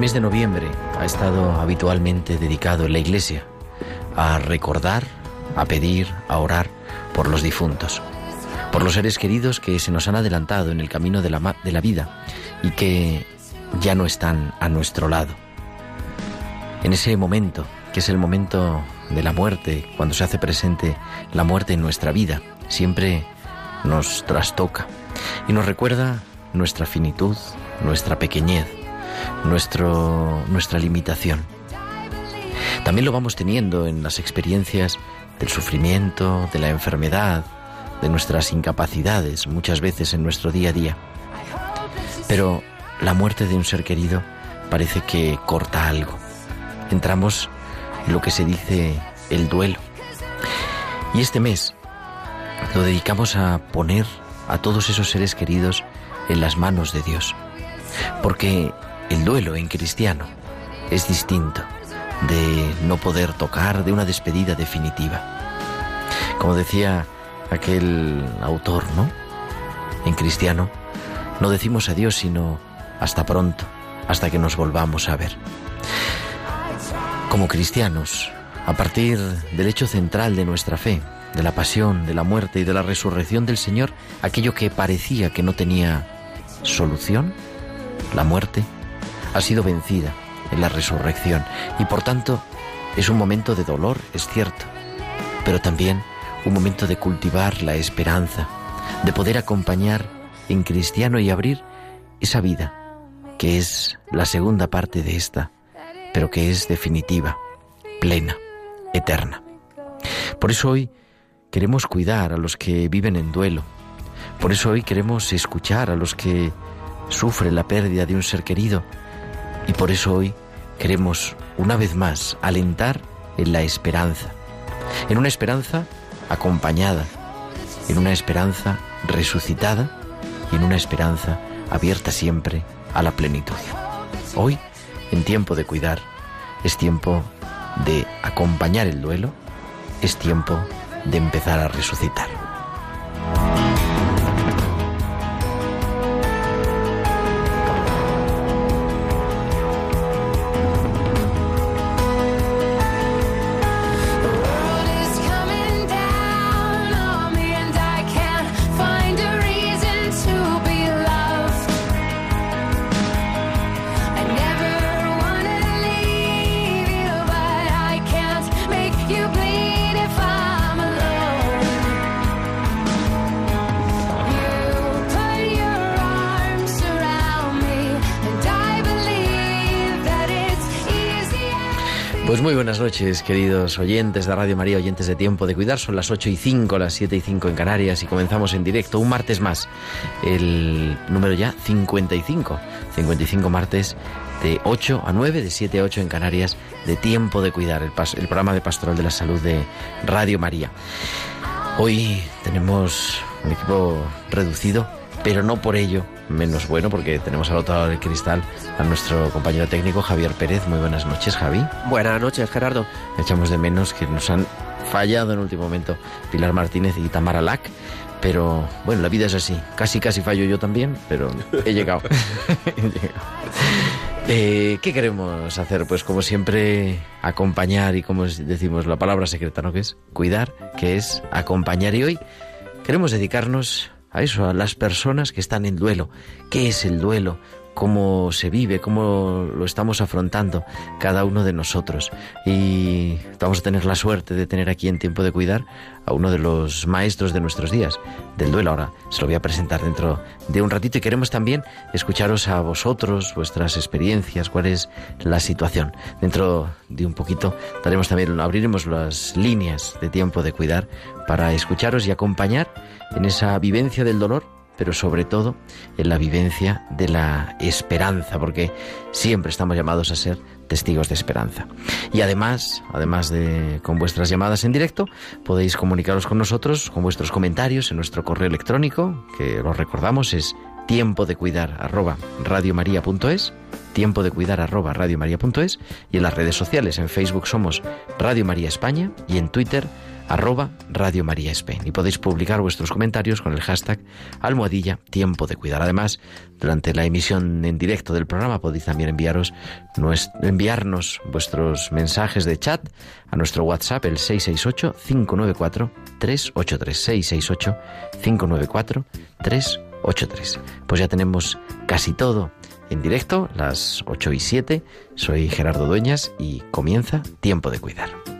Mes de noviembre ha estado habitualmente dedicado en la Iglesia a recordar, a pedir, a orar por los difuntos, por los seres queridos que se nos han adelantado en el camino de la, de la vida y que ya no están a nuestro lado. En ese momento, que es el momento de la muerte, cuando se hace presente la muerte en nuestra vida, siempre nos trastoca y nos recuerda nuestra finitud, nuestra pequeñez, nuestro, nuestra limitación. También lo vamos teniendo en las experiencias del sufrimiento, de la enfermedad, de nuestras incapacidades, muchas veces en nuestro día a día. Pero la muerte de un ser querido parece que corta algo. Entramos en lo que se dice el duelo. Y este mes lo dedicamos a poner a todos esos seres queridos en las manos de Dios. Porque el duelo en cristiano es distinto de no poder tocar, de una despedida definitiva. Como decía aquel autor, ¿no? En cristiano no decimos adiós sino hasta pronto, hasta que nos volvamos a ver. Como cristianos, a partir del hecho central de nuestra fe, de la pasión, de la muerte y de la resurrección del Señor, aquello que parecía que no tenía solución, la muerte, ha sido vencida en la resurrección. Y por tanto es un momento de dolor, es cierto, pero también un momento de cultivar la esperanza, de poder acompañar en cristiano y abrir esa vida que es la segunda parte de esta, pero que es definitiva, plena, eterna. Por eso hoy queremos cuidar a los que viven en duelo, por eso hoy queremos escuchar a los que sufren la pérdida de un ser querido y por eso hoy queremos una vez más alentar en la esperanza, en una esperanza acompañada, en una esperanza resucitada y en una esperanza abierta siempre a la plenitud. Hoy, en tiempo de cuidar, es tiempo de acompañar el duelo, es tiempo de empezar a resucitar. Noches, queridos oyentes de Radio María, oyentes de Tiempo de Cuidar. Son las 8 y 5, las 7 y 5 en Canarias y comenzamos en directo un martes más. El número ya 55. 55 martes de 8 a 9, de 7 a 8 en Canarias, de Tiempo de Cuidar, el, el programa de Pastoral de la Salud de Radio María. Hoy tenemos un equipo reducido, pero no por ello menos bueno, porque tenemos al otro lado del cristal a nuestro compañero técnico Javier Pérez. Muy buenas noches, Javi. Buenas noches, Gerardo. Echamos de menos que nos han fallado en último momento Pilar Martínez y Tamara Lac, Pero bueno, la vida es así. Casi, casi fallo yo también, pero he llegado. He llegado. Eh, ¿Qué queremos hacer? Pues como siempre, acompañar y como decimos la palabra secreta, ¿no? Que es cuidar, que es acompañar. Y hoy queremos dedicarnos a eso, a las personas que están en duelo. ¿Qué es el duelo? cómo se vive, cómo lo estamos afrontando cada uno de nosotros. Y vamos a tener la suerte de tener aquí en Tiempo de Cuidar a uno de los maestros de nuestros días, del duelo. Ahora se lo voy a presentar dentro de un ratito y queremos también escucharos a vosotros, vuestras experiencias, cuál es la situación. Dentro de un poquito daremos también, abriremos las líneas de Tiempo de Cuidar para escucharos y acompañar en esa vivencia del dolor pero sobre todo en la vivencia de la esperanza, porque siempre estamos llamados a ser testigos de esperanza. Y además, además de con vuestras llamadas en directo, podéis comunicaros con nosotros con vuestros comentarios en nuestro correo electrónico, que lo recordamos es tiempo de cuidar arroba radiomaria.es, tiempo de cuidar arroba radiomaria.es y en las redes sociales, en Facebook somos Radio María España y en Twitter arroba Radio María Spain. Y podéis publicar vuestros comentarios con el hashtag almohadilla tiempo de cuidar. Además, durante la emisión en directo del programa podéis también enviaros, enviarnos vuestros mensajes de chat a nuestro WhatsApp, el 668-594-383. 668-594-383. Pues ya tenemos casi todo en directo, las 8 y 7. Soy Gerardo Dueñas y comienza Tiempo de Cuidar.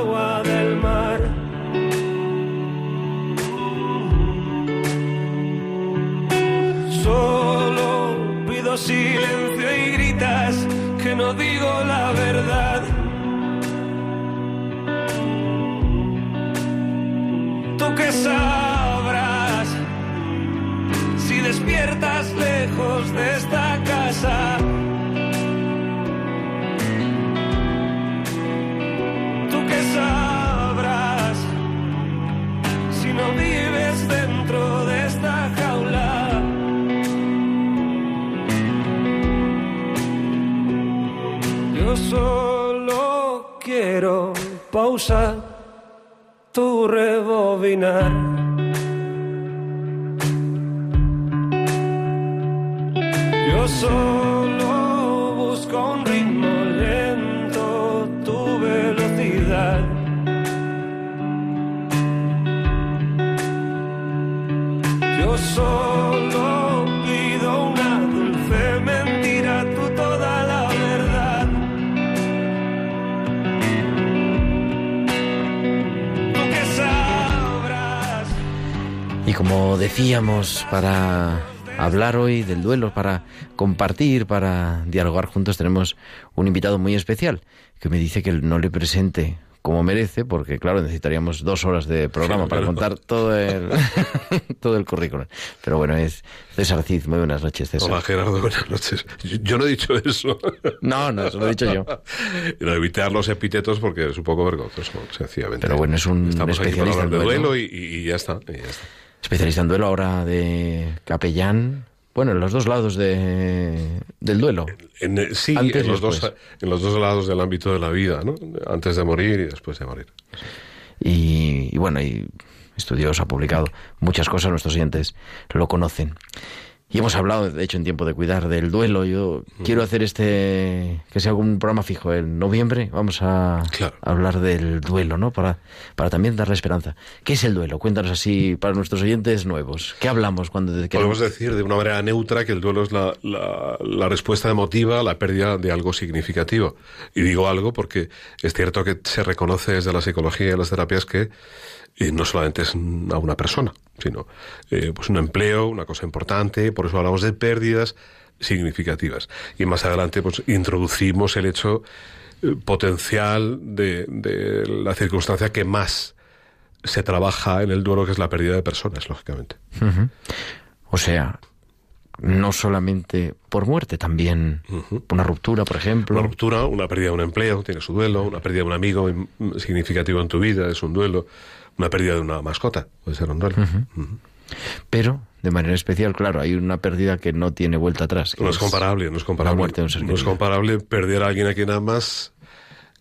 como decíamos, para hablar hoy del duelo, para compartir, para dialogar juntos, tenemos un invitado muy especial que me dice que no le presente como merece, porque claro, necesitaríamos dos horas de programa para contar todo el, todo el currículum. Pero bueno, es César Cid. Muy buenas noches, César. Hola, Gerardo. Buenas noches. Yo, no he dicho eso. No, no, eso lo he dicho yo. Y no evitar los epítetos porque es un poco vergonzoso, sencillamente. Pero bueno, es un Estamos especialista en duelo, y, y, ya está, y ya está especialista en duelo ahora de capellán. Bueno, en los dos lados de, del duelo. En, sí, en los, dos, en los dos lados del ámbito de la vida, ¿no? Antes de morir y después de morir. Y, y bueno, y estudioso, ha publicado muchas cosas, nuestros oyentes lo conocen. Y hemos hablado, de hecho, en tiempo de cuidar del duelo. Yo quiero hacer este, que sea algún programa fijo en noviembre. Vamos a hablar del duelo, ¿no? Para, para también darle esperanza. ¿Qué es el duelo? Cuéntanos así para nuestros oyentes nuevos. ¿Qué hablamos cuando... Podemos decir de una manera neutra que el duelo es la, la, la respuesta emotiva a la pérdida de algo significativo. Y digo algo porque es cierto que se reconoce desde la psicología y las terapias que y no solamente es a una persona, sino eh, pues un empleo, una cosa importante, por eso hablamos de pérdidas significativas. Y más adelante, pues introducimos el hecho eh, potencial de, la circunstancia que más se trabaja en el duelo, que es la pérdida de personas, lógicamente. O sea, no solamente por muerte, también una ruptura, por ejemplo. Una ruptura, una pérdida de un empleo, tiene su duelo, una pérdida de un amigo significativo en tu vida, es un duelo, una pérdida de una mascota, puede ser un duelo. Pero, de manera especial, claro, hay una pérdida que no tiene vuelta atrás. No es comparable, no es comparable. la muerte de un ser no es comparable perder a alguien a quien amas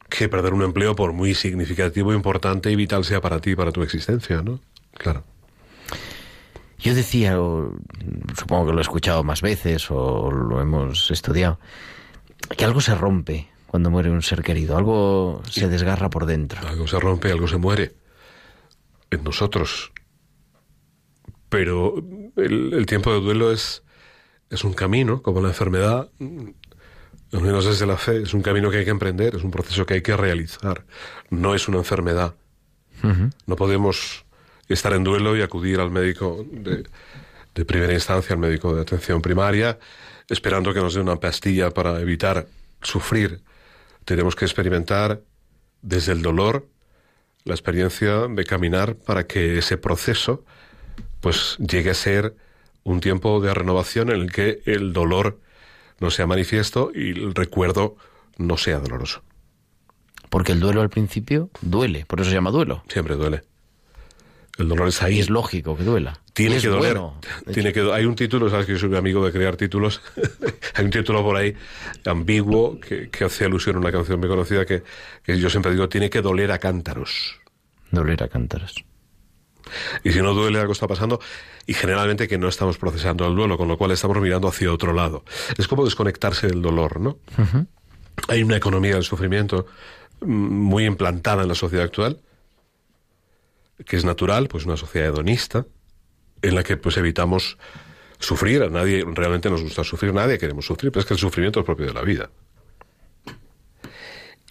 que perder un empleo por muy significativo, importante y vital sea para ti, para tu existencia, ¿no? Claro. Yo decía, o, supongo que lo he escuchado más veces o lo hemos estudiado, que algo se rompe cuando muere un ser querido, algo se desgarra por dentro. Algo se rompe, algo se muere en nosotros. Pero el, el tiempo de duelo es, es un camino, como la enfermedad, al menos desde la fe, es un camino que hay que emprender, es un proceso que hay que realizar. No es una enfermedad. No podemos estar en duelo y acudir al médico de, de primera instancia, al médico de atención primaria, esperando que nos dé una pastilla para evitar sufrir. Tenemos que experimentar desde el dolor la experiencia de caminar para que ese proceso pues llegue a ser un tiempo de renovación en el que el dolor no sea manifiesto y el recuerdo no sea doloroso. Porque el duelo al principio duele, por eso se llama duelo. Siempre duele. El dolor está ahí. Y es lógico que duela. Tiene es que doler. bueno, Tiene que hay un título, sabes que yo soy muy amigo de crear títulos. hay un título por ahí ambiguo que, que hace alusión a una canción muy conocida que, que yo siempre digo, tiene que doler a cántaros. Doler a cántaros. Y si no duele, algo está pasando. Y generalmente que no estamos procesando el duelo, con lo cual estamos mirando hacia otro lado. Es como desconectarse del dolor, ¿no? Hay una economía del sufrimiento mm, muy implantada en la sociedad actual, que es natural, pues una sociedad hedonista, en la que pues evitamos sufrir. A nadie realmente nos gusta sufrir, nadie queremos sufrir, pero es que el sufrimiento es propio de la vida.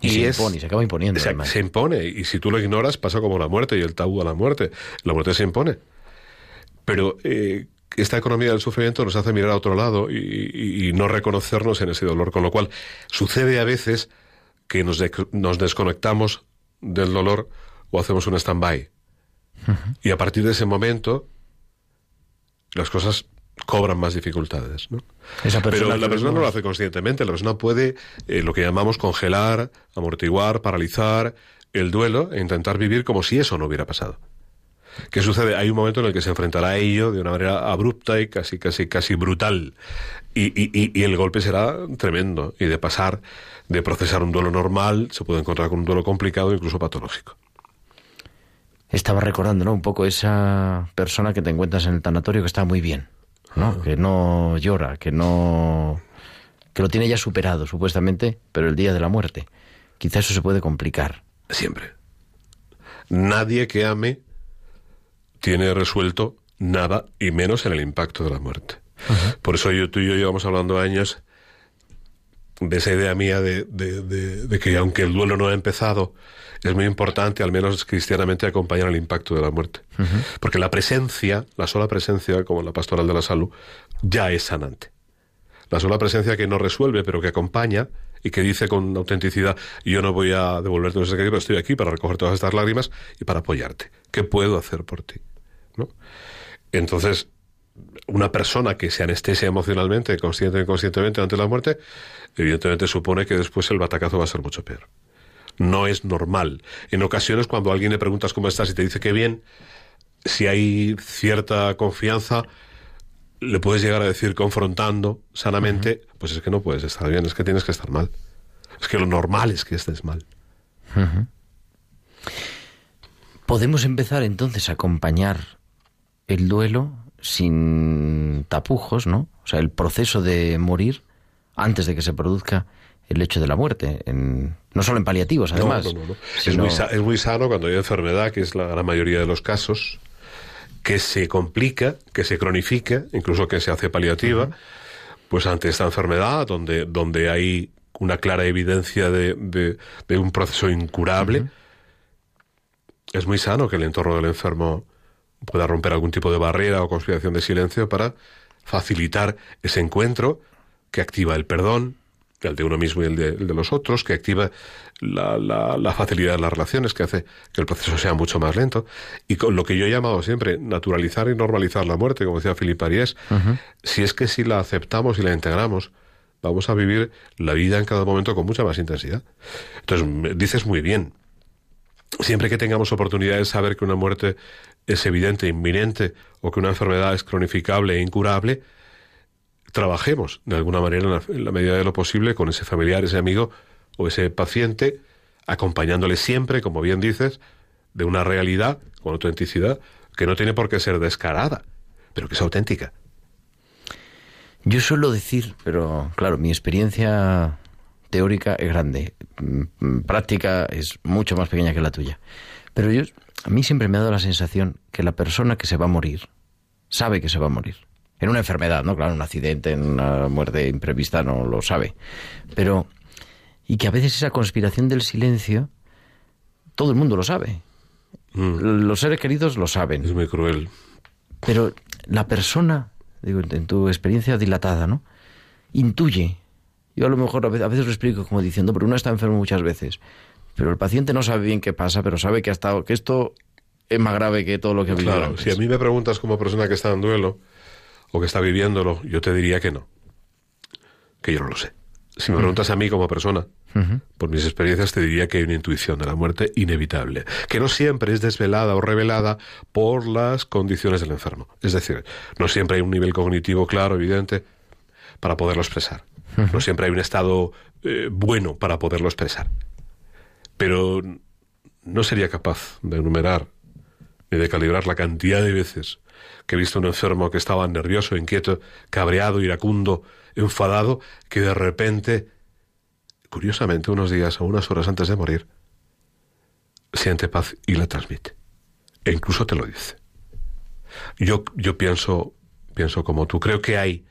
Y, se es- impone, y se acaba imponiendo. se, se impone y si tú lo ignoras pasa como la muerte y el tabú a la muerte. La muerte se impone. Pero eh, esta economía del sufrimiento nos hace mirar a otro lado y, y- y no reconocernos en ese dolor, con lo cual sucede a veces que nos, de- nos desconectamos del dolor o hacemos un stand-by. Y a partir de ese momento las cosas cobran más dificultades, ¿no? Esa Pero la persona no lo hace conscientemente. La persona puede eh, lo que llamamos congelar, amortiguar, paralizar el duelo e intentar vivir como si eso no hubiera pasado. ¿Qué sucede? Hay un momento en el que se enfrentará a ello de una manera abrupta y casi, casi, casi brutal. Y- y el golpe será tremendo. Y de pasar de procesar un duelo normal, se puede encontrar con un duelo complicado, incluso patológico. Estaba recordando, ¿no? Un poco esa persona que te encuentras en el tanatorio que está muy bien, ¿no? Que no llora, que no... que lo tiene ya superado, supuestamente, pero el día de la muerte. Quizá eso se puede complicar. Siempre. Nadie que ame tiene resuelto nada y menos en el impacto de la muerte. Por eso yo, tú y yo llevamos hablando años de esa idea mía de, de- de- de que aunque el duelo no ha empezado, es muy importante, al menos cristianamente, acompañar el impacto de la muerte. Porque la presencia, la sola presencia, como en la pastoral de la salud, ya es sanante. La sola presencia que no resuelve, pero que acompaña y que dice con autenticidad, yo no voy a devolverte nuestro querido, pero estoy aquí para recoger todas estas lágrimas y para apoyarte. ¿Qué puedo hacer por ti? ¿No? Entonces, una persona que se anestesia emocionalmente, consciente o inconscientemente ante la muerte, evidentemente supone que después el batacazo va a ser mucho peor. No es normal. En ocasiones, cuando a alguien le preguntas cómo estás y te dice que bien, si hay cierta confianza, le puedes llegar a decir confrontando sanamente, pues es que no puedes estar bien, es que tienes que estar mal. Es que lo normal es que estés mal. ¿Podemos empezar entonces a acompañar el duelo sin tapujos, ¿no? O sea, el proceso de morir antes de que se produzca el hecho de la muerte, en- no solo en paliativos, además. No, no, no. Es, muy, sa- es muy sano cuando hay enfermedad, que es la gran mayoría de los casos, que se complica, que se cronifica, incluso que se hace paliativa, pues ante esta enfermedad, donde, donde hay una clara evidencia de, de- de un proceso incurable, es muy sano que el entorno del enfermo pueda romper algún tipo de barrera o conspiración de silencio para facilitar ese encuentro que activa el perdón, el de uno mismo y el de, el de los otros, que activa la, la, la, facilidad de las relaciones, que hace que el proceso sea mucho más lento, y con lo que yo he llamado siempre naturalizar y normalizar la muerte, como decía Philippe Ariès, uh -huh. si es que si la aceptamos y la integramos, vamos a vivir la vida en cada momento con mucha más intensidad. Entonces, dices muy bien, siempre que tengamos oportunidad de saber que una muerte es evidente, inminente, o que una enfermedad es cronificable e incurable, trabajemos de alguna manera en la, en la, medida de lo posible con ese familiar, ese amigo o ese paciente, acompañándole siempre, como bien dices, de una realidad con autenticidad que no tiene por qué ser descarada, pero que es auténtica. Yo suelo decir, pero claro, mi experiencia teórica es grande, práctica es mucho más pequeña que la tuya. Pero yo, a mí siempre me ha dado la sensación que la persona que se va a morir sabe que se va a morir. En una enfermedad, ¿no? Claro, un accidente, en una muerte imprevista no lo sabe. Pero. Y que a veces esa conspiración del silencio, todo el mundo lo sabe. Mm. Los seres queridos lo saben. Es muy cruel. Pero la persona, digo, en tu experiencia dilatada, ¿no? Intuye. Yo a lo mejor a veces lo explico como diciendo, pero uno está enfermo muchas veces. Pero el paciente no sabe bien qué pasa, pero sabe que, ha estado, que esto es más grave que todo lo que ha vivido. Claro, antes. si a mí me preguntas como persona que está en duelo, o que está viviéndolo, yo te diría que no. Que yo no lo sé. Si me preguntas a mí como persona, uh -huh. por mis experiencias te diría que hay una intuición de la muerte inevitable, que no siempre es desvelada o revelada por las condiciones del enfermo. Es decir, no siempre hay un nivel cognitivo claro, evidente, para poderlo expresar. Uh -huh. No siempre hay un estado eh, bueno para poderlo expresar. Pero no sería capaz de enumerar ni de calibrar la cantidad de veces que he visto un enfermo que estaba nervioso, inquieto, cabreado, iracundo, enfadado, que de repente, curiosamente, unos días o unas horas antes de morir, siente paz y la transmite. E incluso te lo dice. Yo, yo pienso, pienso como tú. Creo que hay,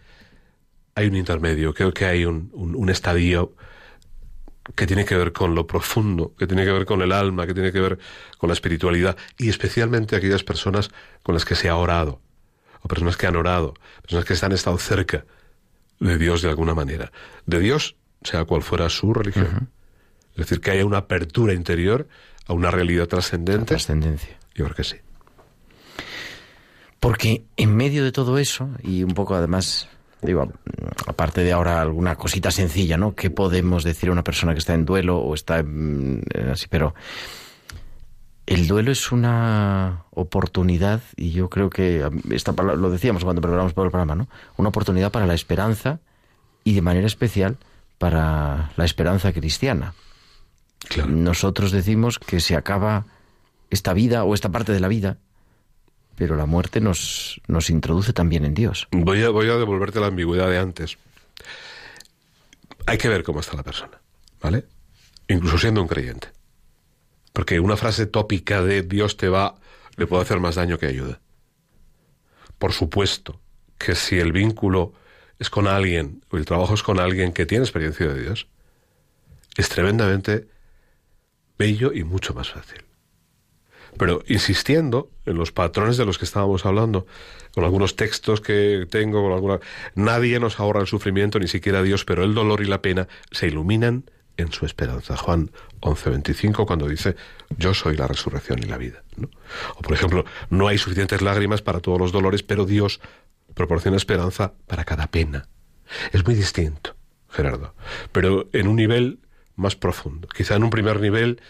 hay un intermedio, creo que hay un, un, un estadio que tiene que ver con lo profundo, que tiene que ver con el alma, que tiene que ver con la espiritualidad, y especialmente aquellas personas con las que se ha orado, o personas que han orado, personas que han estado cerca de Dios de alguna manera. De Dios, sea cual fuera su religión. Uh -huh. Es decir, que haya una apertura interior a una realidad trascendente. Trascendencia. Yo creo que sí. Porque en medio de todo eso, y un poco además digo, aparte de ahora alguna cosita sencilla, ¿no? ¿Qué podemos decir a una persona que está en duelo o está en, así? Pero el duelo es una oportunidad, y yo creo que esta palabra, lo decíamos cuando preparamos para el programa, ¿no? Una oportunidad para la esperanza y de manera especial para la esperanza cristiana. Claro. Nosotros decimos que se acaba esta vida o esta parte de la vida pero la muerte nos, nos introduce también en Dios. Voy a, voy a devolverte la ambigüedad de antes. Hay que ver cómo está la persona, ¿vale? Incluso siendo un creyente. Porque una frase tópica de Dios te va, le puede hacer más daño que ayuda. Por supuesto que si el vínculo es con alguien, o el trabajo es con alguien que tiene experiencia de Dios, es tremendamente bello y mucho más fácil pero insistiendo en los patrones de los que estábamos hablando, con algunos textos que tengo, con alguna... nadie nos ahorra el sufrimiento, ni siquiera Dios, pero el dolor y la pena se iluminan en su esperanza. Juan 11:25 cuando dice, yo soy la resurrección y la vida. ¿no? O por ejemplo, no hay suficientes lágrimas para todos los dolores, pero Dios proporciona esperanza para cada pena. Es muy distinto, Gerardo, pero en un nivel más profundo. Quizá en un primer nivel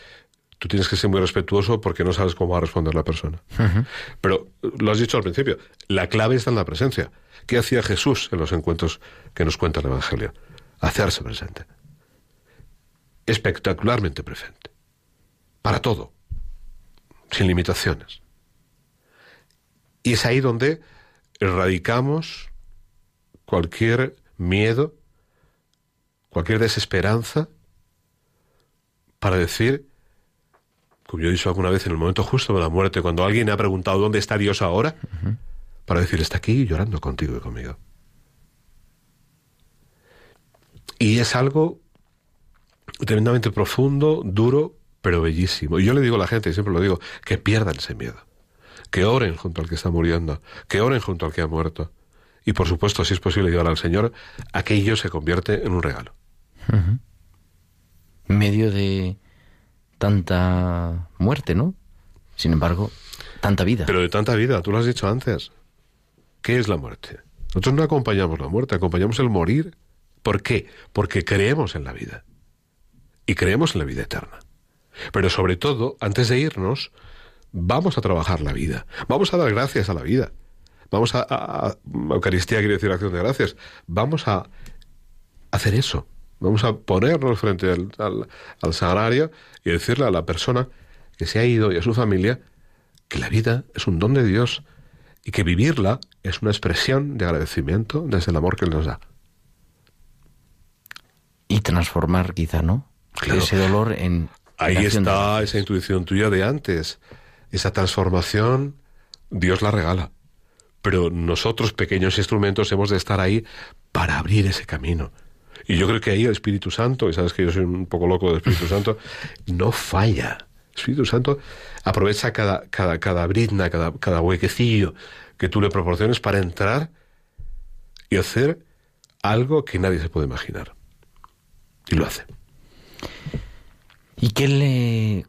tú tienes que ser muy respetuoso porque no sabes cómo va a responder la persona. Uh -huh. Pero lo has dicho al principio, la clave está en la presencia. ¿Qué hacía Jesús en los encuentros que nos cuenta el Evangelio? Hacerse presente. Espectacularmente presente. Para todo. Sin limitaciones. Y es ahí donde erradicamos cualquier miedo, cualquier desesperanza para decir como yo he dicho alguna vez, en el momento justo de la muerte, cuando alguien ha preguntado dónde está Dios ahora, uh -huh. para decir, está aquí llorando contigo y conmigo. Y es algo tremendamente profundo, duro, pero bellísimo. Y yo le digo a la gente, y siempre lo digo, que pierdan ese miedo. Que oren junto al que está muriendo, que oren junto al que ha muerto. Y por supuesto, si es posible llevar al Señor, aquello se convierte en un regalo. Medio de tanta muerte, ¿no? Sin embargo, tanta vida. Pero de tanta vida, tú lo has dicho antes. ¿Qué es la muerte? Nosotros no acompañamos la muerte, acompañamos el morir. ¿Por qué? Porque creemos en la vida. Y creemos en la vida eterna. Pero sobre todo, antes de irnos, vamos a trabajar la vida. Vamos a dar gracias a la vida. Vamos a, Eucaristía quiere decir acción de gracias. Vamos a hacer eso. Vamos a ponernos frente al, al, al sagrario y decirle a la persona que se ha ido y a su familia que la vida es un don de Dios y que vivirla es una expresión de agradecimiento desde el amor que Él nos da. Y transformar, quizá, ¿no? Claro. Ese dolor en. Ahí de está esa intuición tuya de antes. Esa transformación, Dios la regala. Pero nosotros, pequeños instrumentos, hemos de estar ahí para abrir ese camino. Y yo creo que ahí el Espíritu Santo, y sabes que yo soy un poco loco del Espíritu Santo, no falla. El Espíritu Santo aprovecha cada, cada, cada brizna, cada, cada huequecillo que tú le proporciones para entrar y hacer algo que nadie se puede imaginar. Y lo hace. ¿Y qué le,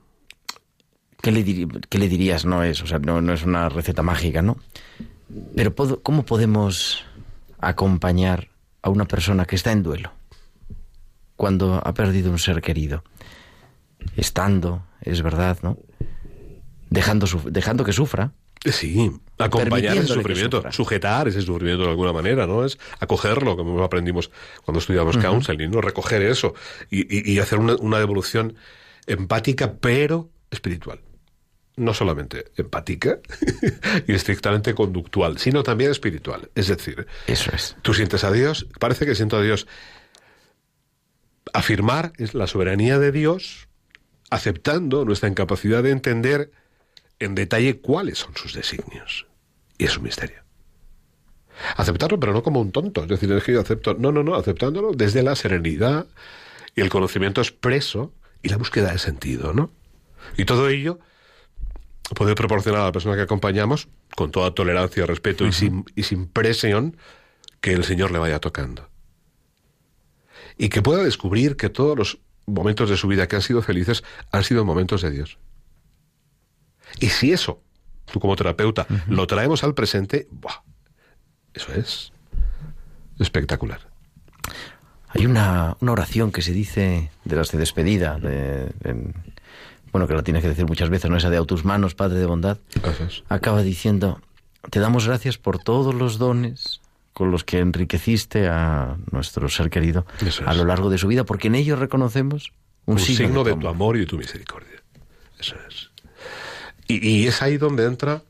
qué le, qué le dirías? No es, o sea, no, no es una receta mágica, ¿no? Pero ¿cómo podemos acompañar a una persona que está en duelo cuando ha perdido un ser querido? Estando, es verdad, ¿no? Dejando, dejando que sufra. Sí, acompañar ese sufrimiento, sujetar ese sufrimiento de alguna manera, ¿no? Es acogerlo, como aprendimos cuando estudiamos counseling, ¿no? Recoger eso y, y- y hacer una, una devolución empática, pero espiritual. No solamente empática y estrictamente conductual, sino también espiritual. Es decir, Eso es. tú sientes a Dios, parece que siento a Dios. Afirmar es la soberanía de Dios, aceptando nuestra incapacidad de entender en detalle cuáles son sus designios. Y es un misterio. Aceptarlo, pero no como un tonto. Es decir, es que yo acepto. No, no, no, aceptándolo desde la serenidad y el conocimiento expreso y la búsqueda de sentido, ¿no? Y todo ello puede proporcionar a la persona que acompañamos, con toda tolerancia, respeto y, sin, y sin presión, que el Señor le vaya tocando. Y que pueda descubrir que todos los momentos de su vida que han sido felices han sido momentos de Dios. Y si eso, tú como terapeuta, lo traemos al presente, ¡buah! eso es espectacular. Hay una, una oración que se dice de las de despedida, de, de- bueno, que la tienes que decir muchas veces, ¿no? Esa de a tus manos, Padre de bondad. Acaba diciendo, te damos gracias por todos los dones con los que enriqueciste a nuestro ser querido a lo largo de su vida, porque en ellos reconocemos un, Un, signo, de tu tu amor. y de tu misericordia. Eso es. Y, y es ahí donde entra,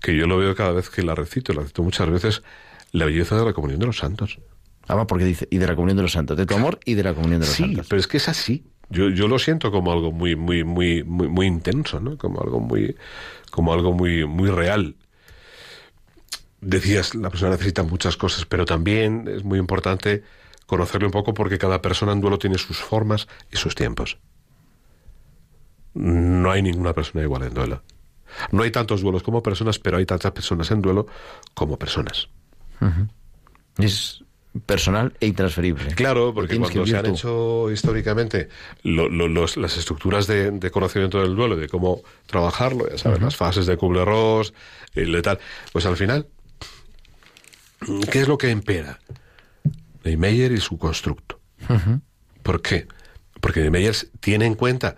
que yo lo veo cada vez que la recito, la recito muchas veces, la belleza de la comunión de los santos. Ah, porque dice, y de la comunión de los santos, de tu amor y de la comunión de los Sí, santos. pero es que es así. Yo, yo lo siento como algo muy, muy, muy, muy, muy intenso, ¿no? Como algo muy, como algo muy, muy real. Decías, la persona necesita muchas cosas, pero también es muy importante conocerle un poco porque cada persona en duelo tiene sus formas y sus tiempos. No hay ninguna persona igual en duelo. No hay tantos duelos como personas, pero hay tantas personas en duelo como personas. Es personal e intransferible. Claro, porque cuando se han tú. hecho históricamente lo- lo- los- las estructuras de, de conocimiento del duelo, de cómo trabajarlo, ya sabes, las fases de Kubler-Ross, tal, pues al final, ¿qué es lo que impera? Niemeyer y su constructo. ¿Por qué? Porque Niemeyer tiene en cuenta,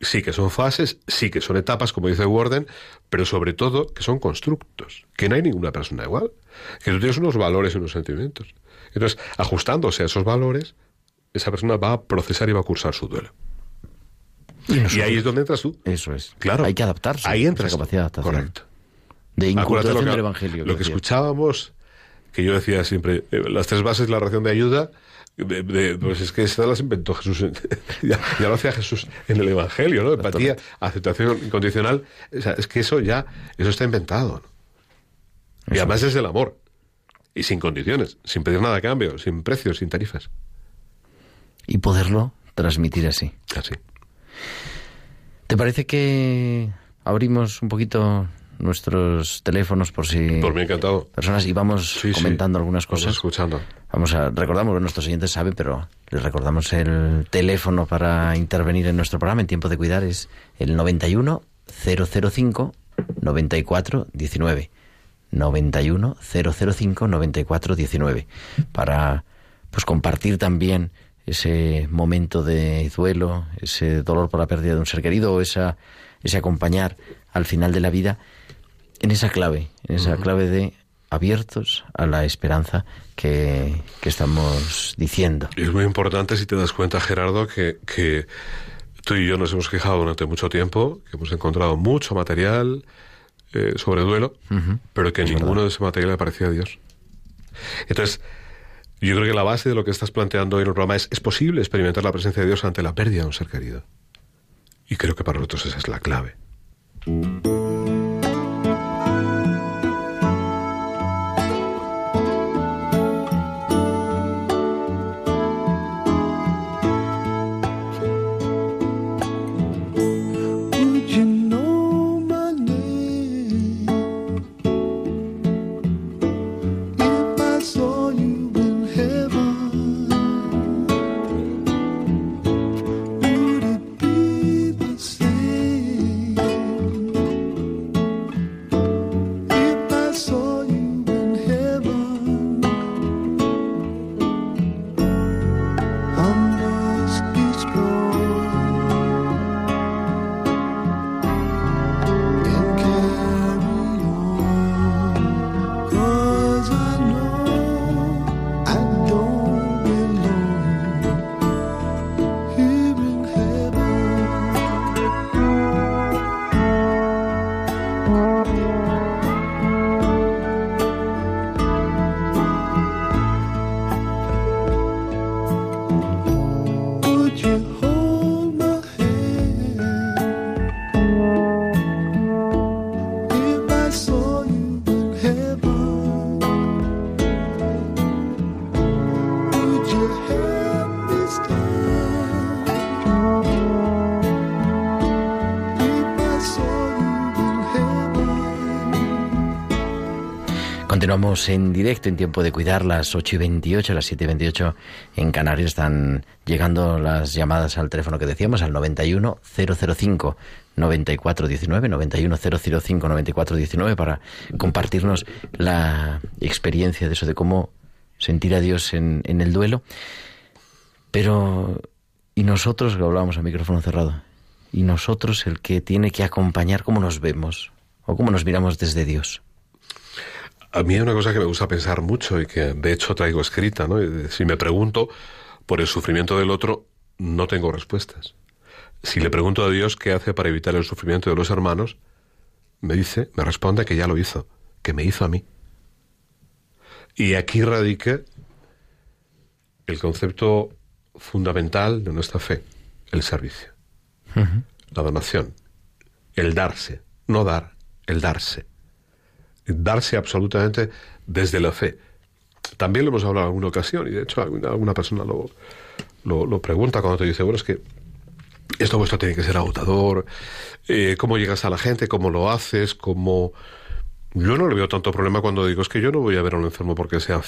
sí que son fases, sí que son etapas, como dice Warden, pero sobre todo que son constructos, que no hay ninguna persona igual, que tú tienes unos valores y unos sentimientos. Entonces, ajustándose a esos valores, esa persona va a procesar y va a cursar su duelo. Y, ahí es donde entras tú. Eso es. Claro. Hay que adaptarse. Ahí entras. Esa capacidad de adaptación. Correcto. De que, del Evangelio. Lo que escuchábamos, que yo decía siempre, eh, las tres bases de la relación de ayuda, de- de- pues es que estas las inventó Jesús, ya, ya lo hacía Jesús en el Evangelio, ¿no? Empatía, aceptación incondicional, o sea, es que eso ya, eso está inventado, ¿no? Y además desde el amor, y sin condiciones, sin pedir nada a cambio, sin precios, sin tarifas, Y poderlo transmitir así. así. ¿Te parece que abrimos un poquito nuestros teléfonos por si Por mí encantado. personas y vamos Sí, sí. comentando algunas Vamos cosas. escuchando. Vamos a recordamos nuestros oyentes saben, pero les recordamos el teléfono para intervenir en nuestro programa en tiempo de cuidar es el 91 005 94 19. 91 005 94 19 para pues compartir también ese momento de duelo, ese dolor por la pérdida de un ser querido o esa ese acompañar al final de la vida en esa clave, en esa clave de abiertos a la esperanza que, que estamos diciendo. Y es muy importante si te das cuenta, Gerardo, que, que tú y yo nos hemos quejado durante mucho tiempo, que hemos encontrado mucho material eh, sobre duelo, pero que ninguno de ese material le parecía a Dios. Entonces, yo creo que la base de lo que estás planteando hoy en el programa es, es posible experimentar la presencia de Dios ante la pérdida de un ser querido. Y creo que para nosotros esa es la clave. En directo en tiempo de cuidar las 8 y 28, las 7 y 28 en Canarias. Están llegando las llamadas al teléfono que decíamos, al 91 005 9419, 91 005 9419, para compartirnos la experiencia de eso, de cómo sentir a Dios en, en el duelo. Pero, ¿y nosotros, que hablábamos a micrófono cerrado? ¿Y nosotros el que tiene que acompañar cómo nos vemos? ¿O cómo nos miramos desde Dios? A mí hay una cosa que me gusta pensar mucho y que de hecho traigo escrita, ¿no? Si me pregunto por el sufrimiento del otro, no tengo respuestas. Si le pregunto a Dios qué hace para evitar el sufrimiento de los hermanos, me dice, me responde que ya lo hizo, que me hizo a mí. Y aquí radica el concepto fundamental de nuestra fe, el servicio, la donación, el darse, no dar, el darse darse absolutamente desde la fe. También lo hemos hablado en alguna ocasión y de hecho alguna, persona lo, lo, pregunta cuando te dice, bueno, es que esto vuestro tiene que ser agotador, eh, cómo llegas a la gente, cómo lo haces, cómo... Yo no le veo tanto problema cuando digo, es que yo no voy a ver a un enfermo porque, sea,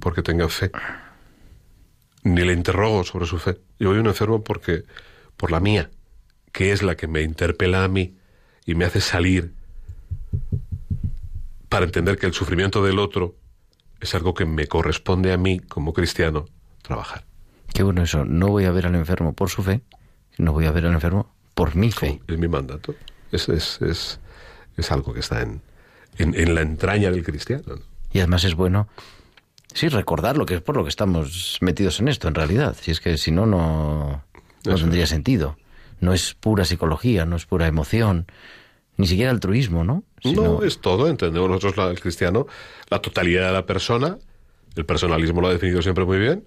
porque tenga fe, ni le interrogo sobre su fe. Yo voy a un enfermo porque, por la mía, que es la que me interpela a mí y me hace salir para entender que el sufrimiento del otro es algo que me corresponde a mí como cristiano trabajar. Qué bueno eso. No voy a ver al enfermo por su fe, no voy a ver al enfermo por mi fe. Es mi mandato. Es, es, es, es algo que está en, en, en la entraña del cristiano. ¿no? Y además es bueno, sí, recordar lo que es por lo que estamos metidos en esto, en realidad. Si es que si no, no, no tendría sentido. No es pura psicología, no es pura emoción, ni siquiera altruismo, ¿no? Sino- No, es todo, entendemos nosotros la- el cristiano, la totalidad de la persona, el personalismo lo ha definido siempre muy bien,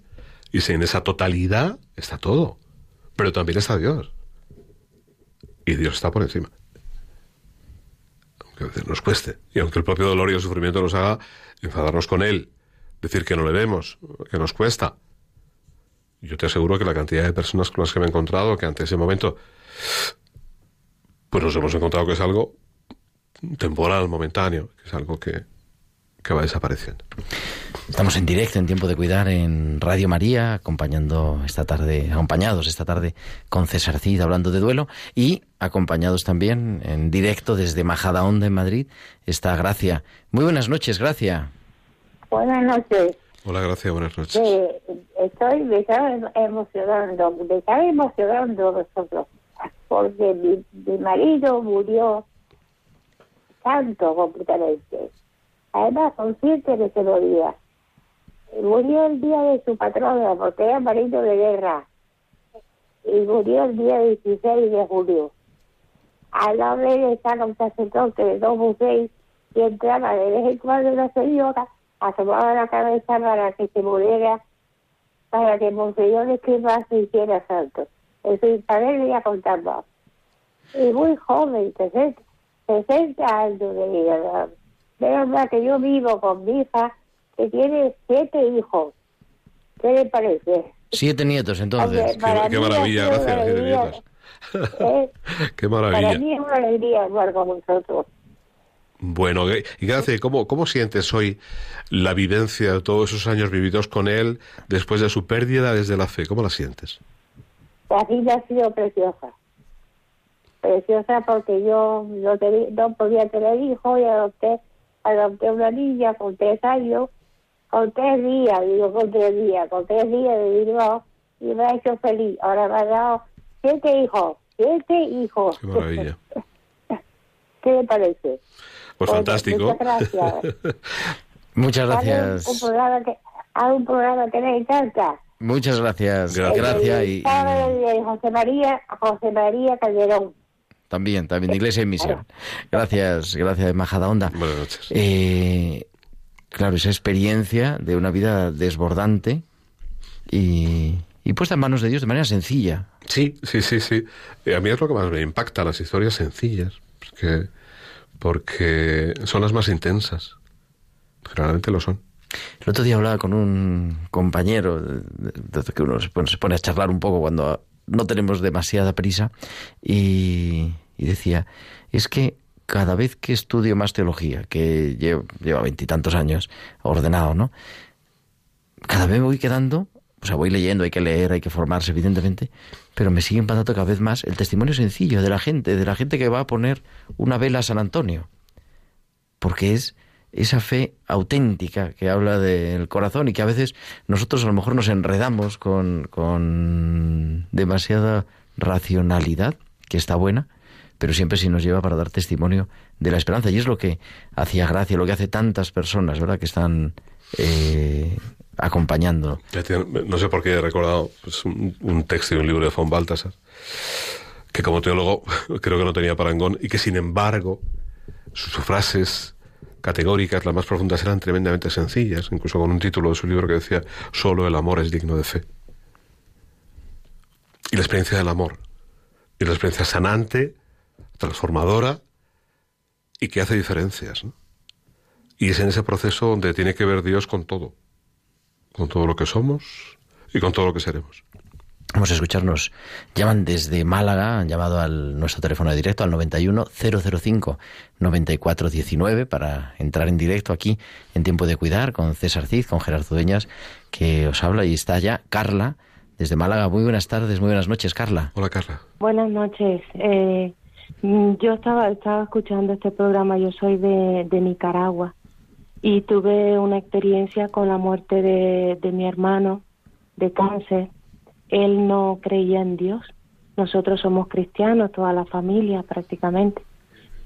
y si en esa totalidad está todo, pero también está Dios. Y Dios está por encima. Aunque a veces nos cueste, y aunque el propio dolor y el sufrimiento nos haga enfadarnos con Él, decir que no le vemos, que nos cuesta. Yo te aseguro que la cantidad de personas con las que me he encontrado, que ante ese momento, pues nos hemos encontrado que es algo temporal, momentáneo, que es algo que, que va desapareciendo. Estamos en directo en Tiempo de Cuidar en Radio María, acompañando esta tarde, acompañados esta tarde con César Cid hablando de duelo y acompañados también en directo desde Majadahonda en Madrid está Gracia. Muy buenas noches, Gracia. Buenas noches. Hola, gracias, buenas noches. Eh, estoy, me estaba emocionando, me estaba emocionando vosotros, porque mi, mi marido murió tanto completamente. Además, consciente de que moría. Murió el día de su patrona, porque era marido de guerra. Y murió el día 16 de julio. Al lado de él estaba un sacerdote de dos mujeres y entraba de vez en cuando una señora, asomaba la cabeza para que se muriera, para que Monseñor Escribá se hiciera santo. En su padre le iba contando. Y muy joven, 60, 60 años de vida. Menos mal que yo vivo con mi hija, que tiene siete hijos. ¿Qué le parece? Siete nietos entonces. Para qué ha maravilla, gracias, una siete alegría, nietos. ¿eh? Qué Para maravilla. mí es una alegría hablar con vosotros. Bueno, y gracias, ¿cómo, ¿cómo sientes hoy la vivencia de todos esos años vividos con él después de su pérdida desde la fe? ¿Cómo la sientes? La vida ha sido preciosa. Preciosa porque yo no, teni- no podía tener hijos y adopté, adopté una niña con tres años, con tres días, digo con tres días, con tres días de Bilbao y me ha hecho feliz. Ahora me ha dado siete hijos, siete hijos. Qué maravilla. ¿Qué le parece? Pues fantástico. muchas gracias. Muchas gracias. Un programa que, a un programa que me encanta. Muchas gracias, Gracias. Gracia El y, y padre de José María, José María Calderón. también, también de Iglesia y Misión. Gracias, gracias Majadahonda. Buenas noches. Eh, claro, esa experiencia de una vida desbordante y, y puesta en manos de Dios de manera sencilla. Sí, sí, sí, sí. Eh, A mí es lo que más me impacta, las historias sencillas, porque, porque son las más intensas. Generalmente lo son. El otro día hablaba con un compañero, que uno se pone, a charlar un poco cuando no tenemos demasiada prisa, y, decía, es que cada vez que estudio más teología, que llevo- lleva veintitantos años ordenado, ¿no? Cada vez me voy quedando, o sea, voy leyendo, hay que leer, hay que formarse, evidentemente, pero me sigue impactando cada vez más el testimonio sencillo de la gente, de la gente que va a poner una vela a San Antonio porque es esa fe auténtica que habla del corazón y que a veces nosotros a lo mejor nos enredamos con, con demasiada racionalidad, que está buena, pero siempre sí nos lleva para dar testimonio de la esperanza. Y es lo que hacía gracia, lo que hace tantas personas, ¿verdad?, que están eh, No sé por qué he recordado pues, un, un texto y un libro de von Baltasar, que como teólogo creo que no tenía parangón y que sin embargo sus frases categóricas, las más profundas, eran tremendamente sencillas, incluso con un título de su libro que decía Solo el amor es digno de fe. Y la experiencia del amor, y la experiencia sanante, transformadora y que hace diferencias. Y es en ese proceso donde tiene que ver Dios con todo con todo lo que somos y con todo lo que seremos. Vamos a escucharnos. Llaman desde Málaga, han llamado al nuestro teléfono de directo al 91 005 9419 para entrar en directo aquí en Tiempo de Cuidar con César Cid, con Gerardo Dueñas, que os habla y está ya Carla desde Málaga. Muy buenas tardes, muy buenas noches, Carla. Hola, Carla. Buenas noches. Eh, mm, yo estaba, estaba escuchando este programa, yo soy de, de Nicaragua y tuve una experiencia con la muerte de, de mi hermano de cáncer. Él no creía en Dios. Nosotros somos cristianos, toda la familia prácticamente.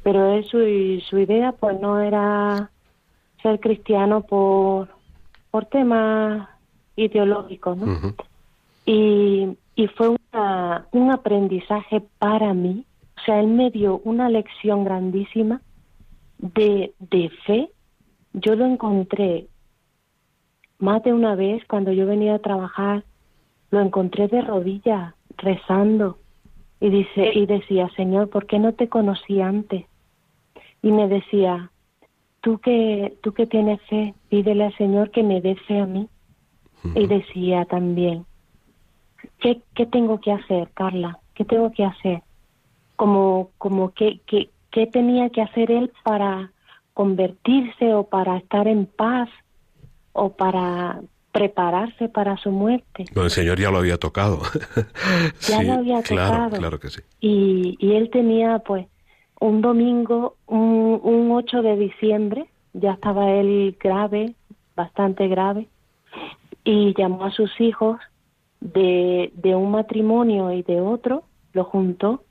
Pero él, su, su idea pues no era ser cristiano por, por temas ideológicos, ¿no? Y, y fue una, un aprendizaje para mí. O sea, él me dio una lección grandísima de, de fe. Yo lo encontré más de una vez cuando yo venía a trabajar, lo encontré de rodillas, rezando. Y, dice, y decía, Señor, ¿por qué no te conocí antes? Y me decía, tú que, tú que tienes fe, pídele al Señor que me dé fe a mí. Y decía también, ¿qué, qué tengo que hacer, Carla? ¿Qué tengo que hacer? Como, como que, que, qué tenía que hacer él para convertirse o para estar en paz o para prepararse para su muerte. No, el Señor ya lo había tocado. Ya Sí, lo había claro, tocado. Claro que sí. Y, y él tenía pues un domingo, un, un 8 de diciembre, ya estaba él grave, bastante grave, y llamó a sus hijos de, de un matrimonio y de otro, lo juntó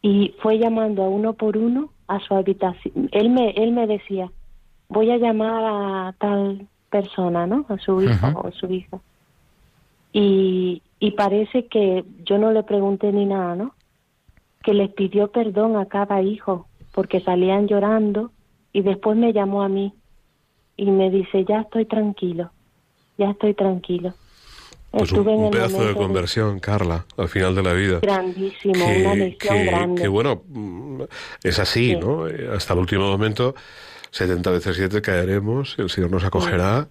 y fue llamando a uno por uno a su habitación. Él me, él me decía, voy a llamar a tal persona, ¿no? A su hijo o su hija. Y, y parece que yo no le pregunté ni nada, ¿no? Que les pidió perdón a cada hijo porque salían llorando y después me llamó a mí y me dice, ya estoy tranquilo, ya estoy tranquilo. Pues un, Estuve en un el pedazo de conversión, Carla, al final de la vida. grandísimo, una lección que- grande. que, bueno, es así, Sí. ¿no? Eh, Hasta el último momento, 70 veces 7 caeremos, el Señor nos acogerá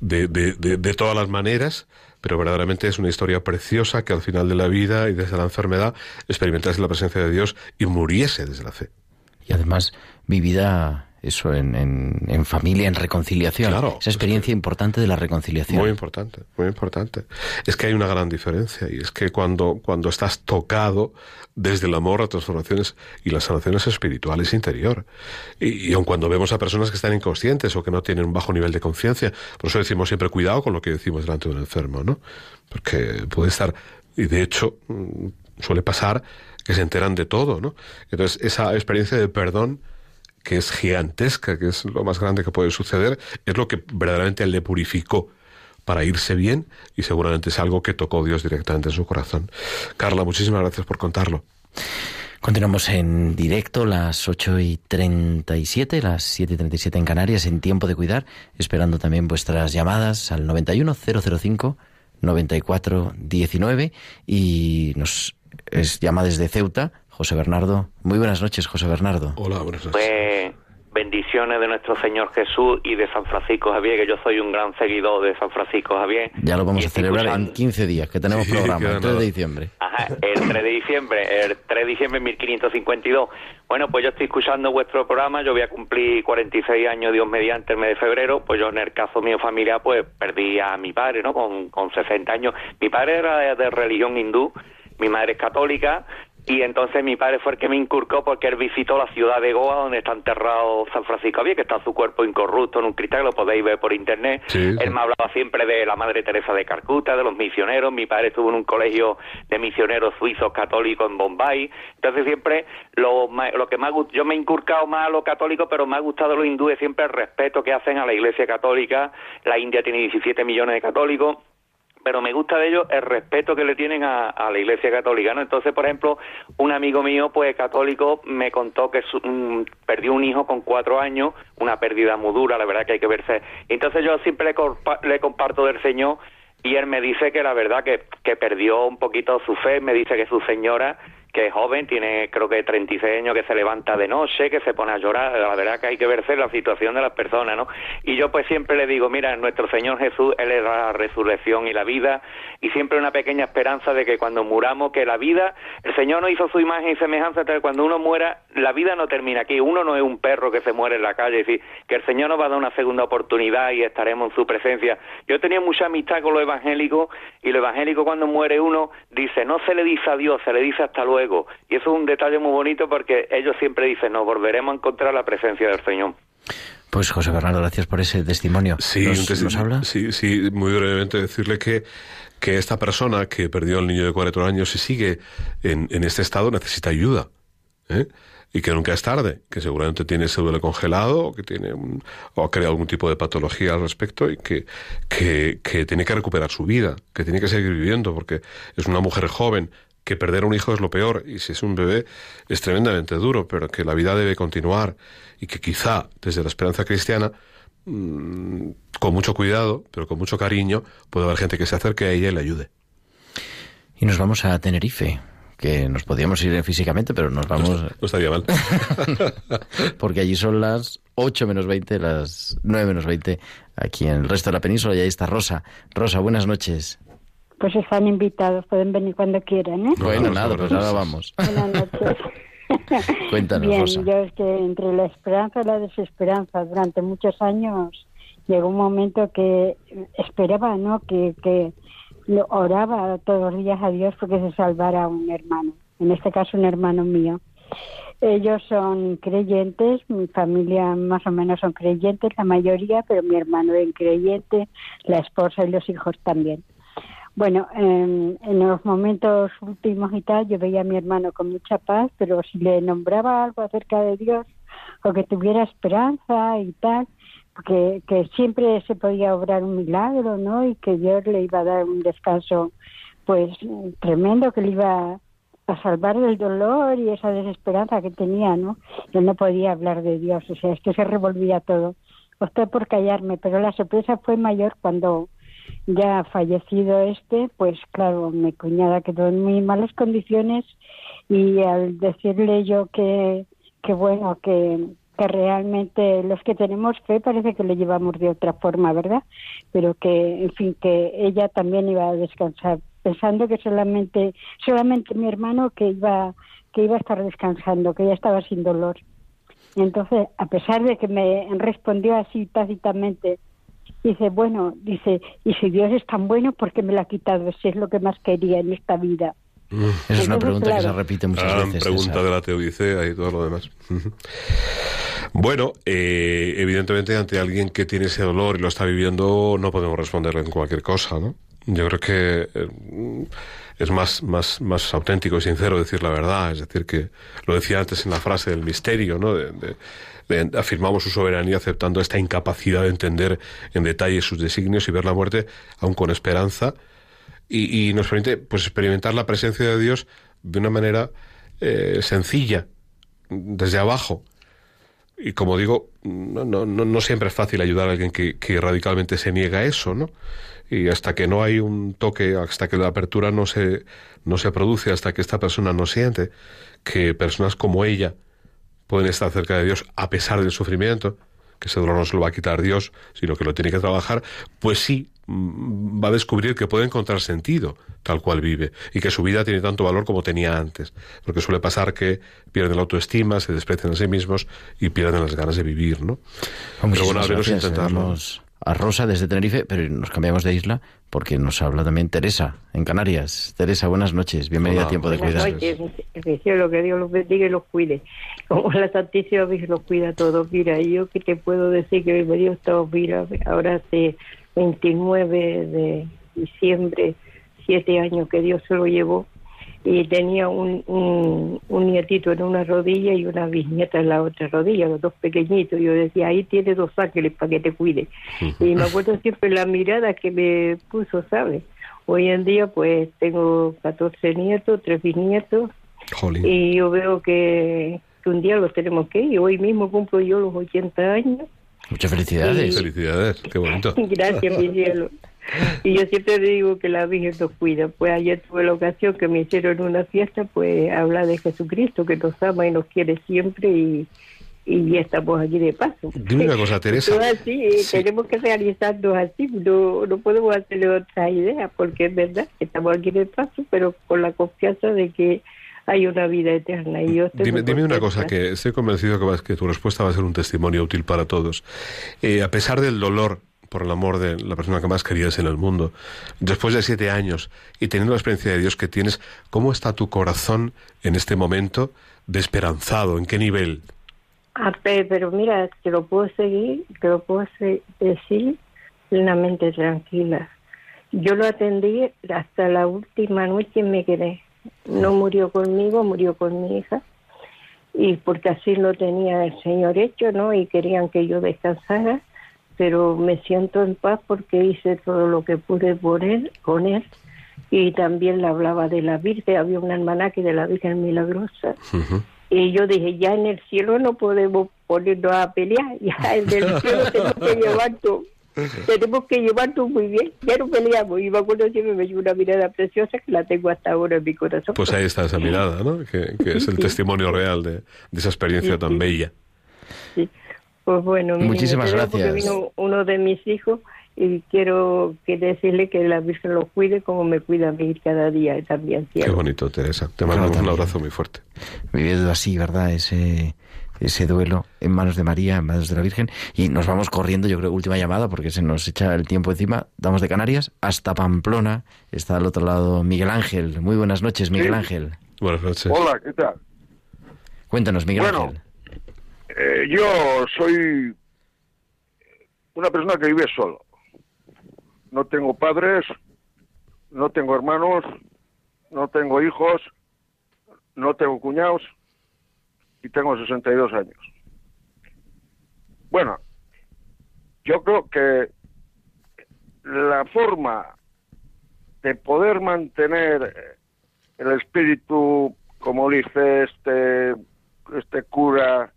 de, de, de, de todas las maneras, pero verdaderamente es una historia preciosa que al final de la vida y desde la enfermedad experimentase la presencia de Dios y muriese desde la fe. Y además vivida eso en, en, en familia, en reconciliación. Claro, Esa experiencia importante de la reconciliación. Muy importante, muy importante. Es que hay una gran diferencia y es que cuando, cuando estás tocado desde el amor, las transformaciones y las sanaciones espirituales interior. Y, y aun cuando vemos a personas que están inconscientes o que no tienen un bajo nivel de conciencia, por eso decimos siempre cuidado con lo que decimos delante de un enfermo, ¿no? Porque puede estar, y de hecho mm, suele pasar que se enteran de todo, ¿no? Entonces esa experiencia de perdón que es gigantesca, que es lo más grande que puede suceder, es lo que verdaderamente a le purificó para irse bien y seguramente es algo que tocó Dios directamente en su corazón. Carla, muchísimas gracias por contarlo. Continuamos en directo, las 8 y 37, las 7 y 37 en Canarias, en tiempo de cuidar, esperando también vuestras llamadas al 91005 9419 y nos es, llama desde Ceuta José Bernardo. Muy buenas noches, José Bernardo. Hola, buenas noches. Pues bendiciones de nuestro Señor Jesús y de San Francisco Javier, que yo soy un gran seguidor de San Francisco Javier. Ya lo vamos a celebrar escuchando- en 15 días, que tenemos Sí, programa, el 3 nada. de diciembre. Ajá, el 3 de diciembre, el 3 de diciembre de 1552. Bueno, pues yo estoy escuchando vuestro programa, yo voy a cumplir 46 años, Dios mediante, el mes de febrero, pues yo en el caso mío familiar, pues perdí a mi padre, ¿no? Con, con 60 años. Mi padre era de, de religión hindú, mi madre es católica, y entonces mi padre fue el que me inculcó porque él visitó la ciudad de Goa donde está enterrado San Francisco Javier, que está su cuerpo incorrupto en un cristal, lo podéis ver por internet. Sí, él sí. me hablaba siempre de la Madre Teresa de Calcuta, de los misioneros. Mi padre estuvo en un colegio de misioneros suizos católicos en Bombay. Entonces siempre lo, lo que me ha yo me he inculcado más a los católicos, pero me ha gustado los hindúes siempre el respeto que hacen a la Iglesia Católica. La India tiene 17 millones de católicos pero me gusta de ellos el respeto que le tienen a, la Iglesia Católica, ¿no? Entonces, por ejemplo, un amigo mío, pues católico, me contó que su- mm, perdió un hijo con cuatro años, una pérdida muy dura, la verdad que hay que verse. Entonces yo siempre le, le comparto del Señor y él me dice que la verdad que, que perdió un poquito su fe, me dice que su señora que es joven, tiene creo que 36 años, que se levanta de noche, que se pone a llorar, la verdad que hay que verse la situación de las personas, ¿no? Y yo pues siempre le digo, mira, nuestro Señor Jesús, Él es la resurrección y la vida, y siempre una pequeña esperanza de que cuando muramos, que la vida, el Señor nos hizo su imagen y semejanza, entonces cuando uno muera, la vida no termina aquí, uno no es un perro que se muere en la calle, es decir, que el Señor nos va a dar una segunda oportunidad y estaremos en su presencia. Yo tenía mucha amistad con los evangélicos, y lo evangélico cuando muere uno dice, no se le dice adiós, se le dice hasta luego. Y eso es un detalle muy bonito porque ellos siempre dicen, nos volveremos a encontrar la presencia del Señor. Pues José Bernardo, gracias por ese testimonio. Sí, ¿Nos, un testi- nos habla? Sí, sí, muy brevemente decirle que, que esta persona que perdió al niño de cuatro años y sigue en, en este estado necesita ayuda. ¿eh? Y que nunca es tarde, que seguramente tiene ese duelo congelado o que tiene un- o ha creado algún tipo de patología al respecto y que, que, que tiene que recuperar su vida, que tiene que seguir viviendo porque es una mujer joven que perder a un hijo es lo peor y si es un bebé es tremendamente duro, pero que la vida debe continuar y que quizá desde la esperanza cristiana mm, con mucho cuidado, pero con mucho cariño, puede haber gente que se acerque a ella y le ayude. Y nos vamos a Tenerife, que nos podíamos ir físicamente, pero nos vamos No estaría mal. porque allí son las 8 menos 20, las 9 menos 20 aquí en el resto de la península y ahí está Rosa. Rosa, buenas noches. Pues están invitados, pueden venir cuando quieran, ¿eh? bueno, no, nada, pues ahora vamos. Buenas noches. Cuéntanos, Bien, Rosa. yo es que entre la esperanza y la desesperanza durante muchos años llegó un momento que esperaba, ¿no? Que, que lo oraba todos los días a Dios porque se salvara un hermano, en este caso un hermano mío. Ellos son creyentes, mi familia más o menos son creyentes, la mayoría, pero mi hermano es creyente, la esposa y los hijos también. Bueno, en, en los momentos últimos y tal, yo veía a mi hermano con mucha paz, pero si le nombraba algo acerca de Dios o que tuviera esperanza y tal, que, que siempre se podía obrar un milagro, ¿no? Y que Dios le iba a dar un descanso, pues tremendo, que le iba a salvar del dolor y esa desesperanza que tenía, ¿no? Él no podía hablar de Dios, o sea, es que se revolvía todo. Opté por callarme, pero la sorpresa fue mayor cuando ya fallecido este, pues claro, mi cuñada quedó en muy malas condiciones y al decirle yo que, que bueno, que, que realmente los que tenemos fe parece que lo llevamos de otra forma, ¿verdad? Pero que, en fin, que ella también iba a descansar, pensando que solamente, solamente mi hermano que iba, que iba a estar descansando, que ya estaba sin dolor. Entonces, a pesar de que me respondió así tácitamente, dice, bueno, dice, y si Dios es tan bueno, ¿por qué me lo ha quitado? Si es lo que más quería en esta vida. Esa es una pregunta que se repite muchas Gran veces. pregunta de la teodicea y todo lo demás. Bueno, eh, evidentemente ante alguien que tiene ese dolor y lo está viviendo, no podemos responderle en cualquier cosa, ¿no? Yo creo que eh, es más, más, más auténtico y sincero decir la verdad. Es decir, que lo decía antes en la frase del misterio, ¿no? De- de- de- afirmamos su soberanía aceptando esta incapacidad de entender en detalle sus designios y ver la muerte aún con esperanza y, y nos permite pues experimentar la presencia de Dios de una manera eh, sencilla, desde abajo. Y como digo, no, no, no, no siempre es fácil ayudar a alguien que, que radicalmente se niega a eso, ¿no? Y hasta que no hay un toque, hasta que la apertura no se, no se produce, hasta que esta persona no siente que personas como ella pueden estar cerca de Dios a pesar del sufrimiento, que ese dolor no se lo va a quitar Dios, sino que lo tiene que trabajar, pues sí, mm, va a descubrir que puede encontrar sentido tal cual vive y que su vida tiene tanto valor como tenía antes. Porque suele pasar que pierden la autoestima, se desprecian a sí mismos y pierden las ganas de vivir, ¿no? Pero bueno, al menos gracias. intentarlo. A Rosa desde Tenerife, pero nos cambiamos de isla porque nos habla también Teresa en Canarias. Teresa, buenas noches. Bienvenida Hola, a Tiempo de buenas Cuidar. noches. Oye, mi cielo, que Dios los bendiga y los cuide. Como la Santísima Virgen los cuida a todos. Mira, yo que te puedo decir que mi marido estaba, mira, ahora hace 29 de diciembre, siete años que Dios se lo llevó, y tenía un, un, un nietito en una rodilla y una bisnieta en la otra rodilla, los dos pequeñitos. Yo decía, ahí tiene dos ángeles para que te cuide. Y me acuerdo siempre la mirada que me puso, ¿sabes? Hoy en día, pues tengo 14 nietos, tres bisnietos, Jolín. y yo veo que, que un día los tenemos que ir. Hoy mismo cumplo yo los 80 años. Muchas felicidades. Felicidades, qué bonito. Gracias, mi cielo. Y yo siempre digo que la Virgen nos cuida. Pues ayer tuve la ocasión que me hicieron una fiesta, pues habla de Jesucristo, que nos ama y nos quiere siempre y, y ya estamos aquí de paso. Dime una cosa, Teresa. Así, Sí. tenemos que realizarnos así, no, no podemos hacerle otra idea, porque es verdad que estamos aquí de paso, pero con la confianza de que hay una vida eterna. Y yo Dime, dime una cosa, que estoy convencido que, vas- que tu respuesta va a ser un testimonio útil para todos. Eh, a pesar del dolor por el amor de la persona que más querías en el mundo, después de siete años y teniendo la experiencia de Dios que tienes, ¿cómo está tu corazón en este momento de esperanzado? ¿En qué nivel? Ah, pe- pero mira, te lo puedo seguir, te lo puedo decir plenamente tranquila. Yo lo atendí hasta la última noche y me quedé. No murió conmigo, murió con mi hija. Y porque así lo tenía el Señor hecho, ¿no? Y querían que yo descansara. Pero me siento en paz porque hice todo lo que pude por él, con él. Y también le hablaba de la Virgen. Había un almanaque de la Virgen Milagrosa. Y yo dije, ya en el cielo no podemos ponernos a pelear, ya en el cielo tenemos que llevar todo, tenemos que llevar todo muy bien, ya no peleamos. Y me acuerdo siempre me dio una mirada preciosa que la tengo hasta ahora en mi corazón. Pues ahí está esa mirada, ¿no? Que, que es el testimonio real de, de esa experiencia Sí, tan sí. bella. Sí. Pues bueno, mi Muchísimas gracias. Vino uno de mis hijos y quiero que decirle que la Virgen lo cuide como me cuida a mí cada día también. Qué bonito, Teresa. Te mandamos un abrazo muy fuerte. Viviendo así, ¿verdad? Ese, ese duelo en manos de María, en manos de la Virgen. Y nos vamos corriendo, yo creo, última llamada, porque se nos echa el tiempo encima. Damos de Canarias hasta Pamplona. Está al otro lado Miguel Ángel. Muy buenas noches, Miguel Sí. Ángel. Buenas noches. Hola, ¿qué tal? Cuéntanos, Miguel Bueno, Ángel. Eh, yo soy una persona que vive solo. No tengo padres, no tengo hermanos, no tengo hijos, no tengo cuñados y tengo 62 años. Bueno, yo creo que la forma de poder mantener el espíritu, como dice este, este cura,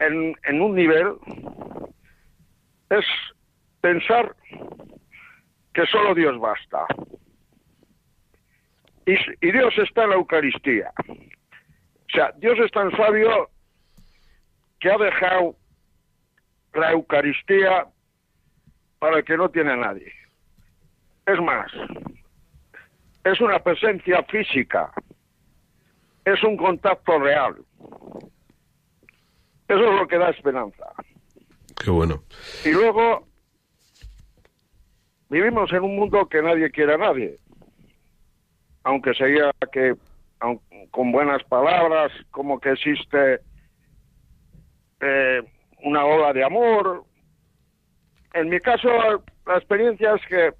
en, un nivel es pensar que solo Dios basta. Y, y Dios está en la Eucaristía. O sea, Dios es tan sabio que ha dejado la Eucaristía para el que no tiene a nadie. Es más, es una presencia física, es un contacto real. Eso es lo que da esperanza. Qué bueno. Y luego vivimos en un mundo que nadie quiere a nadie. Aunque se diga que con buenas palabras, como que existe eh, una ola de amor. En mi caso, la experiencia es que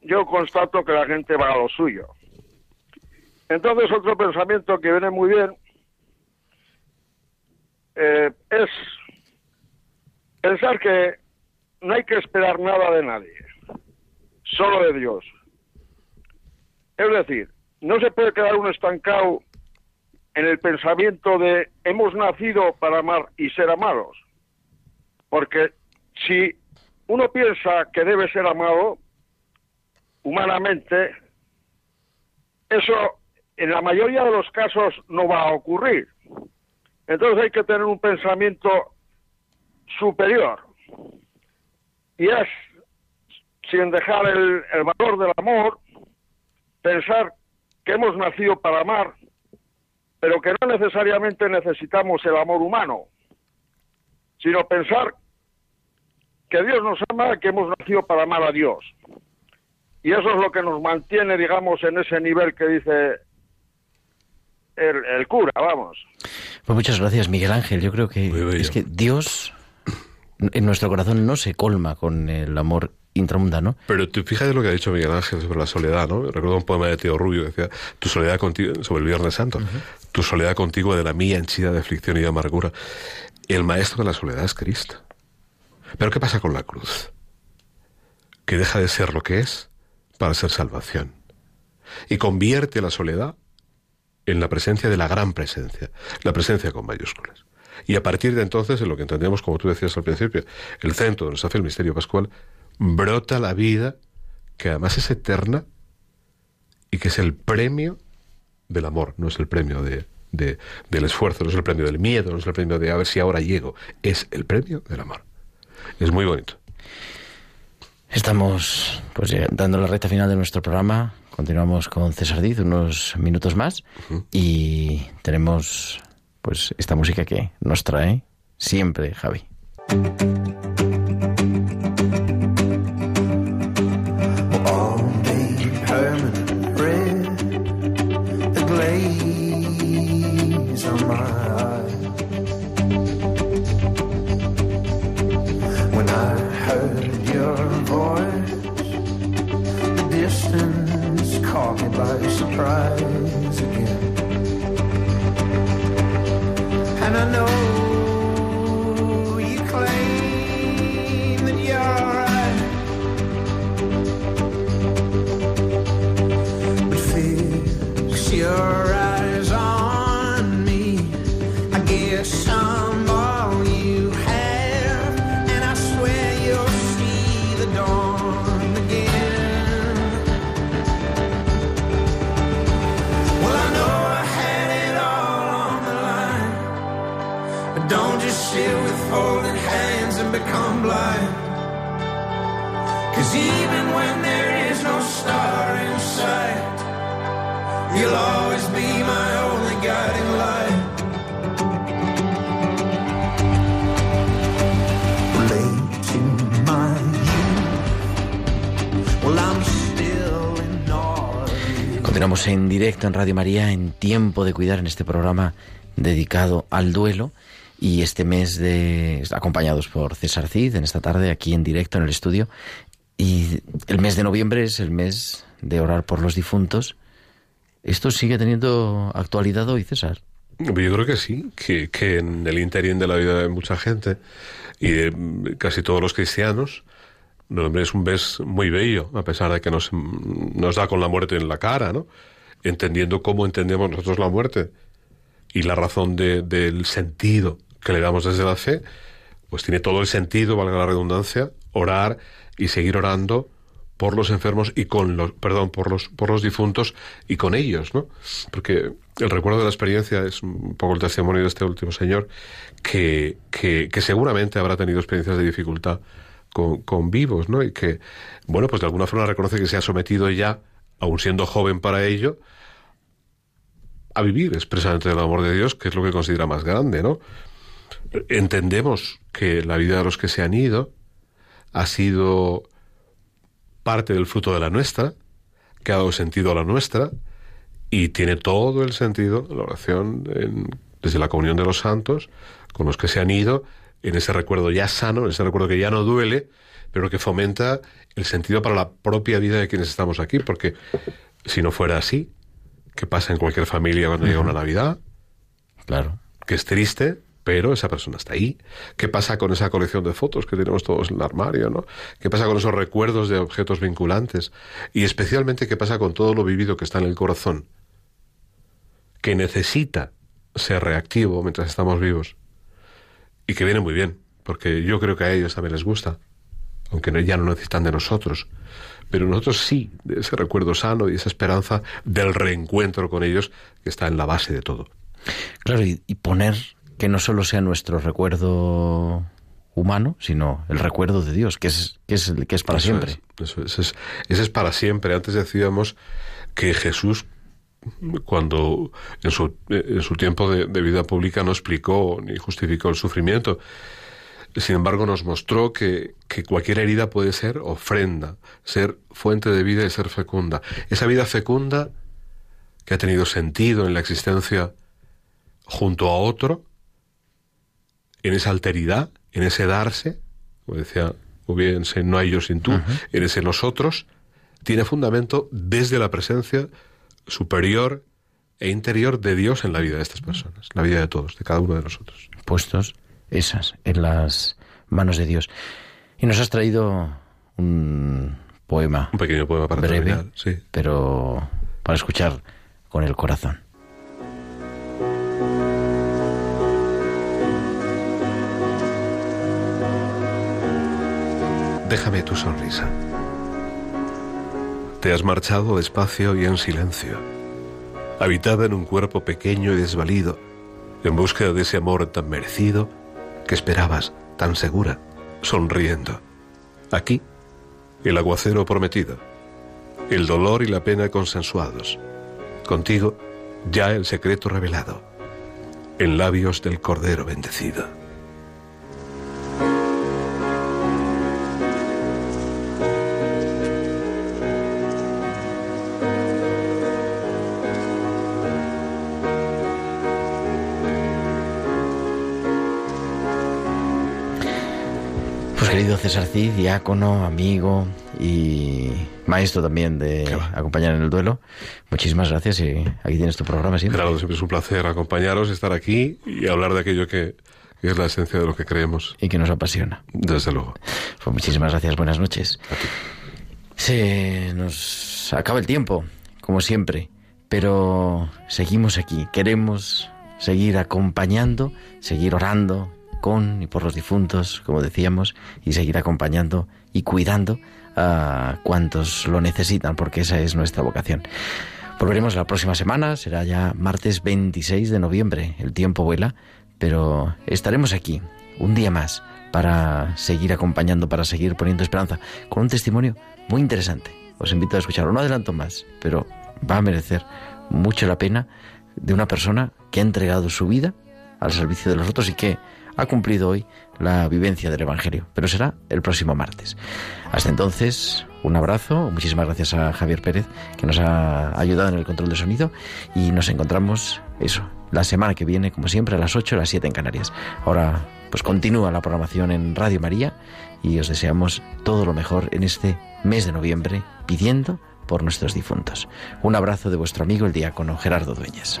yo constato que la gente va a lo suyo. Entonces, otro pensamiento que viene muy bien eh, es pensar que no hay que esperar nada de nadie, solo de Dios. Es decir, no se puede quedar uno estancado en el pensamiento de hemos nacido para amar y ser amados. Porque si uno piensa que debe ser amado humanamente, eso en la mayoría de los casos no va a ocurrir. Entonces hay que tener un pensamiento superior. Y es, sin dejar el, valor del amor, pensar que hemos nacido para amar, pero que no necesariamente necesitamos el amor humano, sino pensar que Dios nos ama, que hemos nacido para amar a Dios. Y eso es lo que nos mantiene, digamos, en ese nivel que dice el, el cura, vamos. Pues muchas gracias, Miguel Ángel. Yo creo que es que Dios en nuestro corazón no se colma con el amor intramundano. Pero tú fíjate lo que ha dicho Miguel Ángel sobre la soledad, ¿no? Recuerdo un poema de Teo Rubio que decía, tu soledad contigo, sobre el Viernes Santo, tu soledad contigo de la mía henchida de aflicción y de amargura. El maestro de la soledad es Cristo. Pero ¿qué pasa con la cruz? Que deja de ser lo que es para ser salvación. Y convierte la soledad en la presencia de la gran presencia, la presencia con mayúsculas. Y a partir de entonces, en lo que entendemos, como tú decías al principio, el centro donde se hace el misterio pascual, brota la vida que además es eterna y que es el premio del amor, no es el premio de, de- del esfuerzo, no es el premio del miedo, no es el premio de a ver si ahora llego, es el premio del amor. Es muy bonito. Estamos pues ya dando la recta final de nuestro programa. Continuamos con César Diz unos minutos más y tenemos pues esta música que nos trae siempre Javi. When I heard your voice, the distance caught me by surprise again. And I know Continuamos en directo en Radio María en Tiempo de Cuidar en este programa dedicado al duelo y este mes de acompañados por César Cid en esta tarde aquí en directo en el estudio y el mes de noviembre es el mes de orar por los difuntos. ¿Esto sigue teniendo actualidad hoy, César? Yo creo que sí, que, que en el interín de la vida de mucha gente y de casi todos los cristianos, noviembre es un mes muy bello, a pesar de que nos, nos da con la muerte en la cara, ¿no? Entendiendo cómo entendemos nosotros la muerte y la razón de- del sentido que le damos desde la fe, pues tiene todo el sentido, valga la redundancia, orar y seguir orando por los enfermos y con los, perdón, por los, por los difuntos y con ellos, ¿no? Porque el recuerdo de la experiencia es un poco el testimonio de este último señor que, que, que seguramente habrá tenido experiencias de dificultad con, vivos, ¿no? Y que, bueno, pues de alguna forma reconoce que se ha sometido ya, aun siendo joven para ello, a vivir expresamente del amor de Dios, que es lo que considera más grande, ¿no? Entendemos que la vida de los que se han ido ha sido parte del fruto de la nuestra, que ha dado sentido a la nuestra, y tiene todo el sentido la oración en- desde la comunión de los santos, con los que se han ido, en ese recuerdo ya sano, en ese recuerdo que ya no duele, pero que fomenta el sentido para la propia vida de quienes estamos aquí, porque si no fuera así, ¿qué pasa en cualquier familia cuando llega una Navidad? Claro. Que es triste, pero esa persona está ahí. ¿Qué pasa con esa colección de fotos que tenemos todos en el armario, no? ¿Qué pasa con esos recuerdos de objetos vinculantes? Y especialmente, ¿qué pasa con todo lo vivido que está en el corazón? Que necesita ser reactivo mientras estamos vivos. Y que viene muy bien, porque yo creo que a ellos también les gusta, aunque no- ya no necesitan de nosotros. Pero nosotros sí, de ese recuerdo sano y esa esperanza del reencuentro con ellos que está en la base de todo. Claro, y, y poner que no solo sea nuestro recuerdo humano, sino el recuerdo de Dios, que es, que es, que es para Eso siempre. es, eso es, ese es para siempre. Antes decíamos que Jesús, cuando en su, en su tiempo de, de vida pública no explicó ni justificó el sufrimiento, sin embargo nos mostró que, que cualquier herida puede ser ofrenda, ser fuente de vida y ser fecunda. Esa vida fecunda que ha tenido sentido en la existencia junto a otro, en esa alteridad, en ese darse, como decía hubiese no hay yo sin tú, en ese nosotros, tiene fundamento desde la presencia superior e interior de Dios en la vida de estas personas, la vida de todos, de cada uno de nosotros. Puestos esas en las manos de Dios. Y nos has traído un poema. Un pequeño poema para breve, terminar, sí. pero para escuchar con el corazón. Déjame tu sonrisa. Te has marchado despacio y en silencio, habitada en un cuerpo pequeño y desvalido, en búsqueda de ese amor tan merecido que esperabas, tan segura, sonriendo. Aquí, el aguacero prometido, el dolor y la pena consensuados. Contigo, ya el secreto revelado, en labios del Cordero bendecido. Querido César Cid, diácono, amigo y maestro también de acompañar en el duelo, muchísimas gracias y aquí tienes tu programa siempre. Gerardo, siempre es un placer acompañaros, estar aquí y hablar de aquello que, que es la esencia de lo que creemos. Y que nos apasiona. Desde luego. Pues muchísimas gracias, buenas noches. Se nos acaba el tiempo, como siempre, pero seguimos aquí, queremos seguir acompañando, seguir orando con y por los difuntos, como decíamos, y seguir acompañando y cuidando a cuantos lo necesitan, porque esa es nuestra vocación. Volveremos la próxima semana, será ya martes 26 de noviembre, el tiempo vuela, pero estaremos aquí un día más para seguir acompañando, para seguir poniendo esperanza, con un testimonio muy interesante. Os invito a escucharlo. No adelanto más, pero va a merecer mucho la pena de una persona que ha entregado su vida al servicio de los otros y que ha cumplido hoy la vivencia del Evangelio, pero será el próximo martes. Hasta entonces, un abrazo, muchísimas gracias a Javier Pérez que nos ha ayudado en el control de sonido y nos encontramos eso, la semana que viene, como siempre, a las 8, a las 7 en Canarias. Ahora, pues continúa la programación en Radio María y os deseamos todo lo mejor en este mes de noviembre, pidiendo por nuestros difuntos. Un abrazo de vuestro amigo el diácono Gerardo Dueñas.